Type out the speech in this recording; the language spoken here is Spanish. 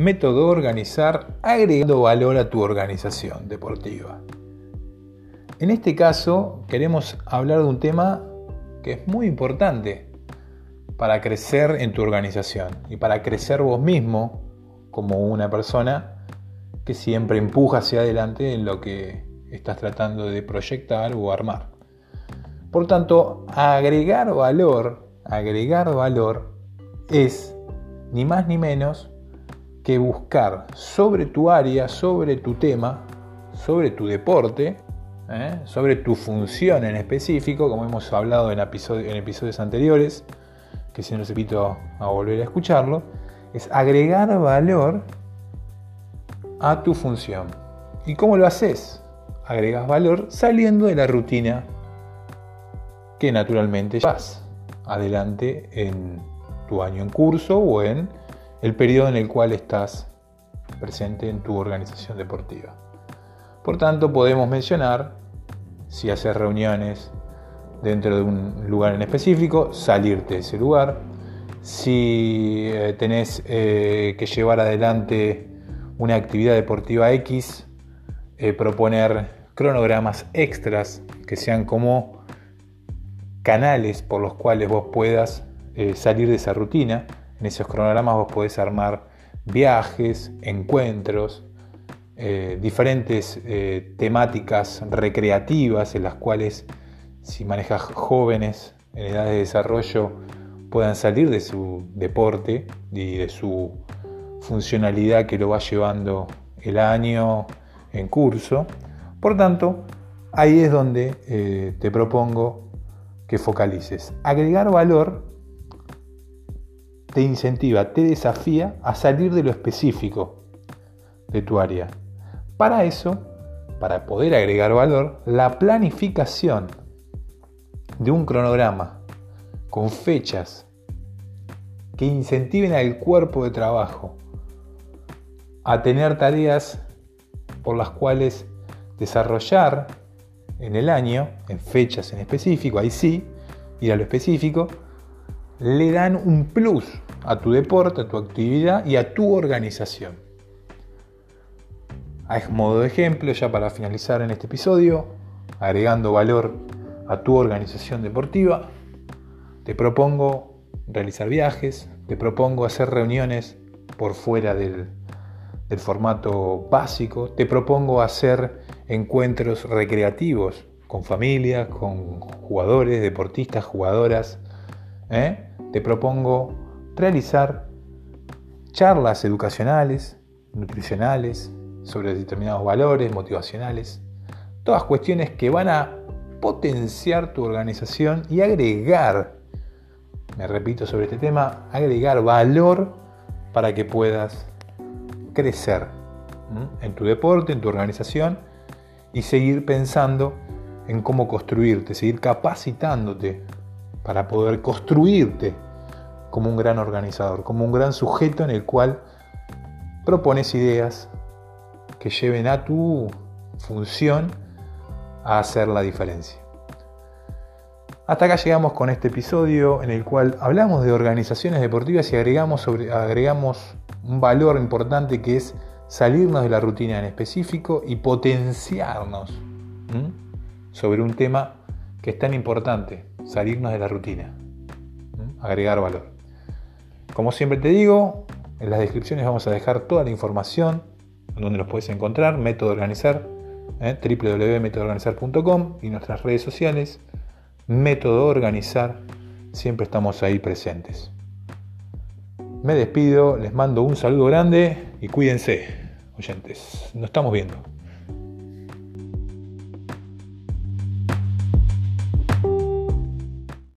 método organizar agregando valor a tu organización deportiva. En este caso queremos hablar de un tema que es muy importante para crecer en tu organización y para crecer vos mismo como una persona que siempre empuja hacia adelante en lo que estás tratando de proyectar o armar. Por tanto, agregar valor, agregar valor es ni más ni menos que buscar sobre tu área, sobre tu tema, sobre tu deporte, ¿eh? sobre tu función en específico, como hemos hablado en, episodios anteriores, que si no se invito a volver a escucharlo, es agregar valor a tu función. ¿Y cómo lo haces? Agregas valor saliendo de la rutina que naturalmente vas adelante en tu año en curso o en el periodo en el cual estás presente en tu organización deportiva. Por tanto, podemos mencionar si haces reuniones dentro de un lugar en específico, salirte de ese lugar. Si eh, tenés eh, que llevar adelante una actividad deportiva X, eh, proponer cronogramas extras que sean como canales por los cuales vos puedas salir de esa rutina. En esos cronogramas vos podés armar viajes, encuentros, eh, diferentes eh, temáticas recreativas en las cuales si manejas jóvenes en edad de desarrollo puedan salir de su deporte y de su funcionalidad que lo va llevando el año en curso. Por tanto, ahí es donde eh, te propongo que focalices. Agregar valor te incentiva, te desafía a salir de lo específico de tu área. Para eso, para poder agregar valor, la planificación de un cronograma con fechas que incentiven al cuerpo de trabajo a tener tareas por las cuales desarrollar en el año, en fechas en específico, ahí sí, ir a lo específico, le dan un plus a tu deporte, a tu actividad y a tu organización. A modo de ejemplo, ya para finalizar en este episodio, agregando valor a tu organización deportiva, te propongo realizar viajes, te propongo hacer reuniones por fuera del, formato básico, te propongo hacer encuentros recreativos con familias, con jugadores, deportistas, jugadoras. ¿eh? Te propongo realizar charlas educacionales, nutricionales, sobre determinados valores motivacionales, todas cuestiones que van a potenciar tu organización y agregar, me repito sobre este tema, agregar valor para que puedas crecer en tu deporte, en tu organización y seguir pensando en cómo construirte, seguir capacitándote para poder construirte como un gran organizador, como un gran sujeto en el cual propones ideas, que lleven a tu función a hacer la diferencia. Hasta acá llegamos con este episodio en el cual hablamos de organizaciones deportivas y agregamos, agregamos un valor importante que es salirnos de la rutina en específico y potenciarnos sobre un tema que es tan importante, salirnos de la rutina, agregar valor. Como siempre te digo, en las descripciones vamos a dejar toda la información donde los puedes encontrar, Método Organizar, ¿eh? www.metodoorganizar.com y nuestras redes sociales, Método Organizar, siempre estamos ahí presentes. Me despido, les mando un saludo grande y cuídense, oyentes. Nos estamos viendo.